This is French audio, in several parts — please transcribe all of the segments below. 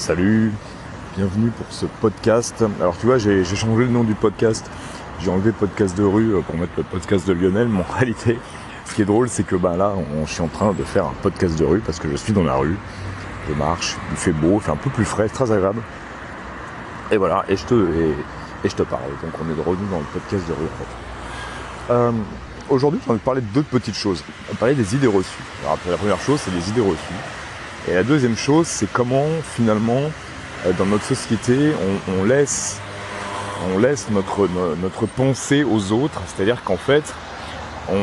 Salut, bienvenue pour ce podcast. Alors tu vois, j'ai changé le nom du podcast. J'ai enlevé podcast de rue euh, pour mettre le podcast de Lionel, mais en réalité, ce qui est drôle, c'est que ben là, on, je suis en train de faire un podcast de rue parce que je suis dans la rue. Je marche, il fait beau, il fait un peu plus frais, très agréable. Et voilà, et je te, et, parle. Donc on est de revenu dans le podcast de rue en fait. Euh, aujourd'hui, j'ai envie de parler de deux petites choses. On va parler des idées reçues. Alors, la première chose, c'est les idées reçues. Et la deuxième chose, c'est comment finalement, euh, dans notre société, on, laisse, on laisse notre, notre pensée aux autres. C'est-à-dire qu'en fait, on,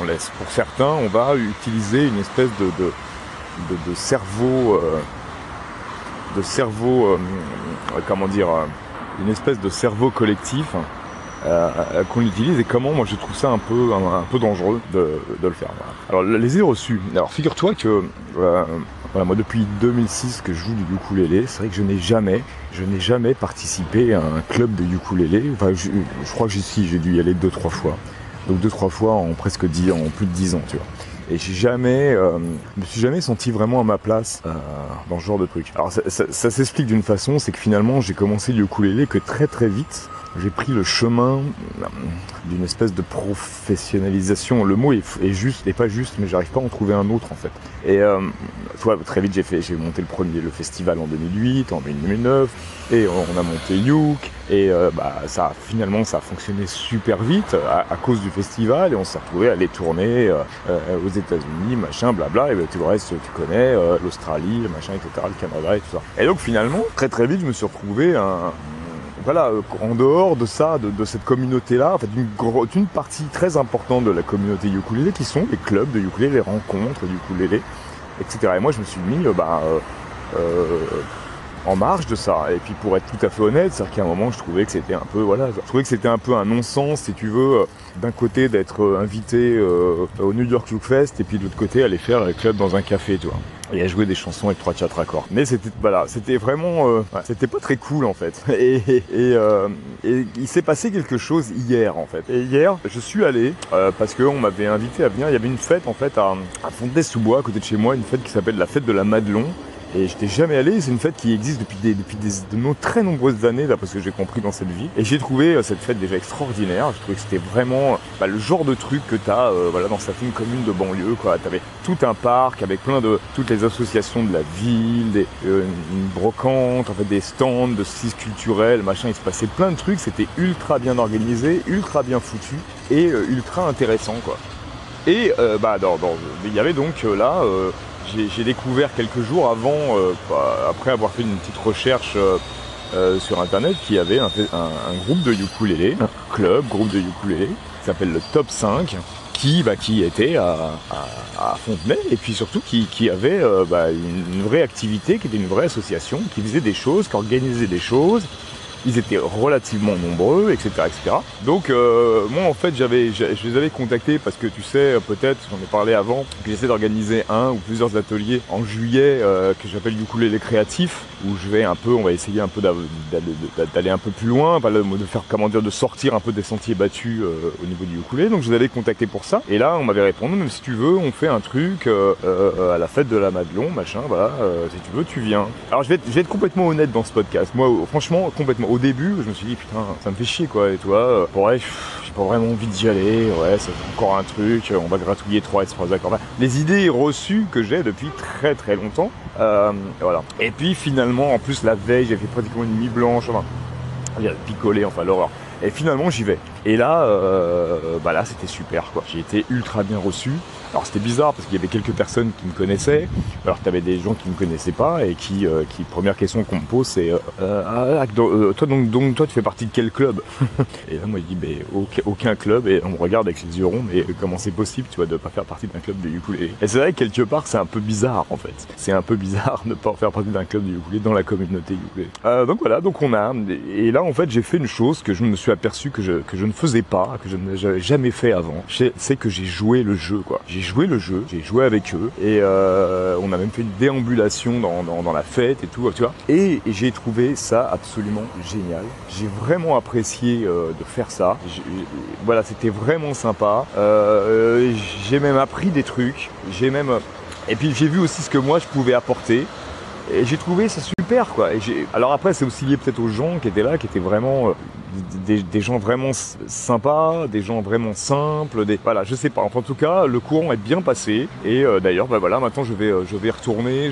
on laisse, pour certains, on va utiliser une espèce de, de, cerveau, euh, de cerveau, euh, comment dire, une espèce de cerveau collectif euh, qu'on utilise et comment moi je trouve ça un peu un, peu dangereux de, le faire. Alors les idées reçues. Alors figure-toi que euh, voilà, moi depuis 2006 que je joue du ukulélé, c'est vrai que je n'ai jamais, je n'ai jamais participé à un club de ukulélé. Enfin, je, crois que j'y j'ai dû y aller deux trois fois. Donc deux trois fois en presque dix, en plus de dix ans, tu vois. Et j'ai jamais, euh, me suis jamais senti vraiment à ma place euh, dans ce genre de truc. Alors ça, ça s'explique d'une façon, c'est que finalement j'ai commencé le ukulélé que très très vite j'ai pris le chemin d'une espèce de professionnalisation. Le mot est, juste, et pas juste, mais j'arrive pas à en trouver un autre en fait. Et euh, très vite j'ai fait, j'ai monté le premier le festival en 2008, en 2009, et on a monté Youk, et euh, bah ça finalement ça a fonctionné super vite à, cause du festival, et on s'est retrouvé à aller tourner euh, euh, aux États-Unis, machin, blabla, et bah, tout le reste tu connais, l'Australie, machin, etc., le Canada et tout ça. Et donc finalement très très vite je me suis retrouvé un voilà, euh, en dehors de ça, de, cette communauté-là, en fait, une, partie très importante de la communauté ukulélé qui sont les clubs de ukulélé, les rencontres ukulélé, etc. Et moi, je me suis mis, euh, bah, euh, en marge de ça. Et puis pour être tout à fait honnête, c'est-à-dire qu'à un moment je trouvais que c'était un peu voilà, je trouvais que c'était un peu un non-sens si tu veux d'un côté d'être invité au New York Look Fest et puis de l'autre côté aller faire le club dans un café, tu vois et à jouer des chansons avec trois quatre accords. Mais c'était voilà, c'était vraiment, euh, c'était pas très cool en fait. Et, euh, il s'est passé quelque chose hier en fait. Et hier, je suis allé euh, parce qu'on m'avait invité à venir. Il y avait une fête en fait à, à Fontenay-sous-Bois, à côté de chez moi, une fête qui s'appelle la fête de la Madelon. Et j'étais jamais allé, c'est une fête qui existe depuis des, de très nombreuses années, d'après ce que j'ai compris dans cette vie. Et j'ai trouvé euh, cette fête déjà extraordinaire. Je trouvais que c'était vraiment bah, le genre de truc que tu euh, voilà, dans certaines communes de banlieue. Tu avais tout un parc avec plein de toutes les associations de la ville, des, euh, une brocante, en fait, des stands de styles culturels, machin. Il se passait plein de trucs. C'était ultra bien organisé, ultra bien foutu et ultra intéressant. quoi. Et bah, il y avait donc là j'ai découvert quelques jours avant, euh, bah, après avoir fait une petite recherche euh, euh, sur internet, qu'il y avait un, groupe de ukulélé, un club, groupe de ukulélé, qui s'appelle le Top 5, qui, bah, qui était à, Fontenay et puis surtout qui, avait bah, une, vraie activité, qui était une vraie association, qui faisait des choses, qui organisait des choses, ils étaient relativement nombreux, etc. etc. Donc euh, moi en fait j'avais, je les avais contactés parce que tu sais peut-être, j'en ai parlé avant, que j'essaie d'organiser un ou plusieurs ateliers en juillet euh, que j'appelle du les créatifs, où je vais un peu, on va essayer un peu d'aller un peu plus loin, de faire comment dire, de sortir un peu des sentiers battus euh, au niveau du ukulélé. Donc je les avais contactés pour ça. Et là on m'avait répondu, même si tu veux, on fait un truc à la fête de la Madelon, machin, voilà, si tu veux tu viens. Alors je vais, je vais être complètement honnête dans ce podcast. Moi franchement complètement au début, je me suis dit, putain, ça me fait chier, quoi. Et toi, ouais, j'ai pas vraiment envie d'y aller. Ouais, c'est encore un truc. On va gratouiller trois trois accords. les idées reçues que j'ai depuis très très longtemps. Euh, voilà. Et puis finalement, en plus, la veille, j'ai fait pratiquement une nuit blanche. Enfin, picolé, enfin l'horreur. Et finalement, j'y vais. Et là, euh, bah là, c'était super, quoi. J'ai été ultra bien reçu. Alors c'était bizarre parce qu'il y avait quelques personnes qui me connaissaient, alors tu avais des gens qui ne me connaissaient pas et qui, euh, qui première question qu'on me pose c'est euh, euh, ah, toi donc, donc toi tu fais partie de quel club? Et là moi je dis ben aucun, club et on me regarde avec les yeux ronds mais comment c'est possible tu vois de pas faire partie d'un club de ukulélé? Et c'est vrai que quelque part c'est un peu bizarre en fait. C'est un peu bizarre de pas faire partie d'un club de ukulélé dans la communauté ukulélé. donc voilà donc on a et là en fait j'ai fait une chose que je me suis aperçu que je, que je ne faisais pas, que je n'avais jamais fait avant. C'est que j'ai joué le jeu quoi j'ai joué le jeu, j'ai joué avec eux et euh, on a même fait une déambulation dans, la fête et tout, tu vois. Et, j'ai trouvé ça absolument génial. J'ai vraiment apprécié euh, de faire ça. Voilà, c'était vraiment sympa. Euh, j'ai même appris des trucs. J'ai même et puis j'ai vu aussi ce que moi je pouvais apporter. Et j'ai trouvé ça super, quoi. Et. Alors après, c'est aussi lié peut-être aux gens qui étaient là, qui étaient vraiment des, des gens vraiment sympas, des gens vraiment simples. Des... Voilà, je sais pas. En tout cas, le courant est bien passé. Et euh, d'ailleurs, bah voilà, maintenant je vais, euh, je vais retourner.